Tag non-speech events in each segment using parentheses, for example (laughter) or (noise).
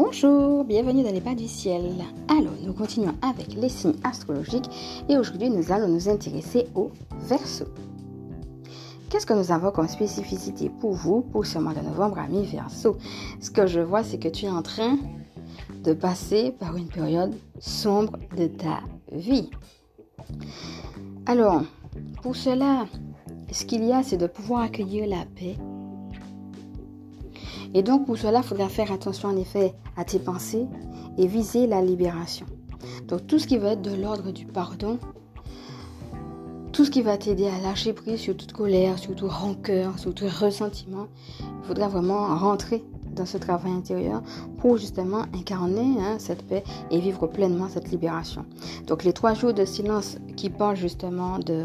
Bonjour, bienvenue dans les pas du ciel. Alors, nous continuons avec les signes astrologiques et aujourd'hui nous allons nous intéresser au verso. Qu'est-ce que nous avons comme spécificité pour vous pour ce mois de novembre à mi-verso Ce que je vois, c'est que tu es en train de passer par une période sombre de ta vie. Alors, pour cela, ce qu'il y a, c'est de pouvoir accueillir la paix et donc pour cela, il faudra faire attention en effet à tes pensées et viser la libération. Donc tout ce qui va être de l'ordre du pardon, tout ce qui va t'aider à lâcher prise sur toute colère, sur toute rancœur, sur tout ressentiment, il faudra vraiment rentrer dans ce travail intérieur pour justement incarner hein, cette paix et vivre pleinement cette libération. Donc les trois jours de silence qui parlent justement de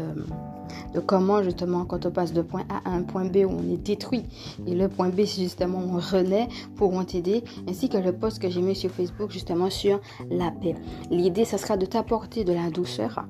de comment justement quand on passe de point A à un point B où on est détruit et le point B c'est justement on renaît pourront t'aider ainsi que le post que j'ai mis sur Facebook justement sur la paix. L'idée ce sera de t'apporter de la douceur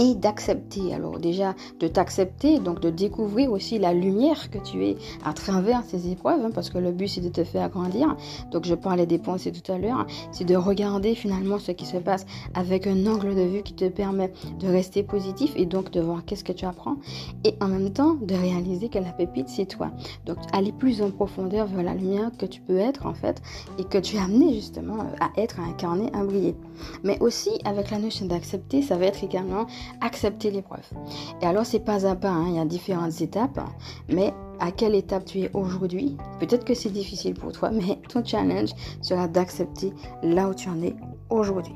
et d'accepter. Alors déjà de t'accepter, donc de découvrir aussi la lumière que tu es à travers ces épreuves, hein, parce que le but c'est de te faire grandir. Donc je parlais des pensées tout à l'heure, c'est de regarder finalement ce qui se passe avec un angle de vue qui te permet de rester positif et donc de voir qu'est-ce que tu apprends et en même temps de réaliser que la pépite c'est toi. Donc aller plus en profondeur vers la lumière que tu peux être en fait et que tu es amené justement à être, à incarner, à briller. Mais aussi avec la notion d'accepter, ça va être également accepter l'épreuve. Et alors, c'est pas à pas, hein, il y a différentes étapes, mais à quelle étape tu es aujourd'hui Peut-être que c'est difficile pour toi, mais (laughs) ton challenge sera d'accepter là où tu en es aujourd'hui.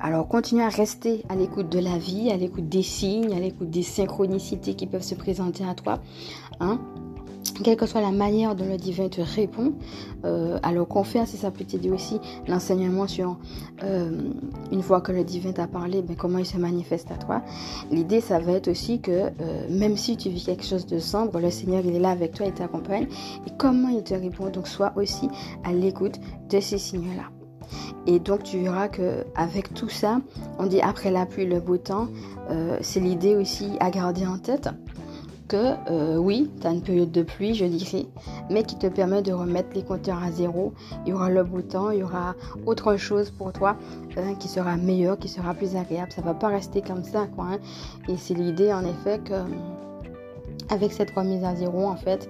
Alors continue à rester à l'écoute de la vie, à l'écoute des signes, à l'écoute des synchronicités qui peuvent se présenter à toi. Hein quelle que soit la manière dont le divin te répond, euh, alors confiance, et ça peut t'aider aussi l'enseignement sur euh, une fois que le divin t'a parlé, ben, comment il se manifeste à toi. L'idée, ça va être aussi que euh, même si tu vis quelque chose de sombre, le Seigneur, il est là avec toi, il t'accompagne. Et comment il te répond, donc sois aussi à l'écoute de ces signes-là. Et donc tu verras que avec tout ça, on dit après la pluie le beau temps, c'est l'idée aussi à garder en tête que euh, oui, tu as une période de pluie, je dirais, mais qui te permet de remettre les compteurs à zéro. Il y aura le temps, il y aura autre chose pour toi hein, qui sera meilleur, qui sera plus agréable. Ça va pas rester comme ça, quoi. Hein. Et c'est l'idée, en effet, que avec cette remise à zéro, en fait,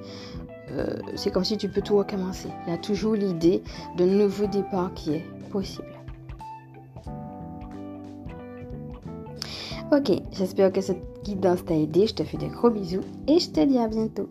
euh, c'est comme si tu peux tout recommencer. Il y a toujours l'idée de nouveau départ qui est possible. Ok, j'espère que cette guidance t'a aidé. Je te fais des gros bisous et je te dis à bientôt.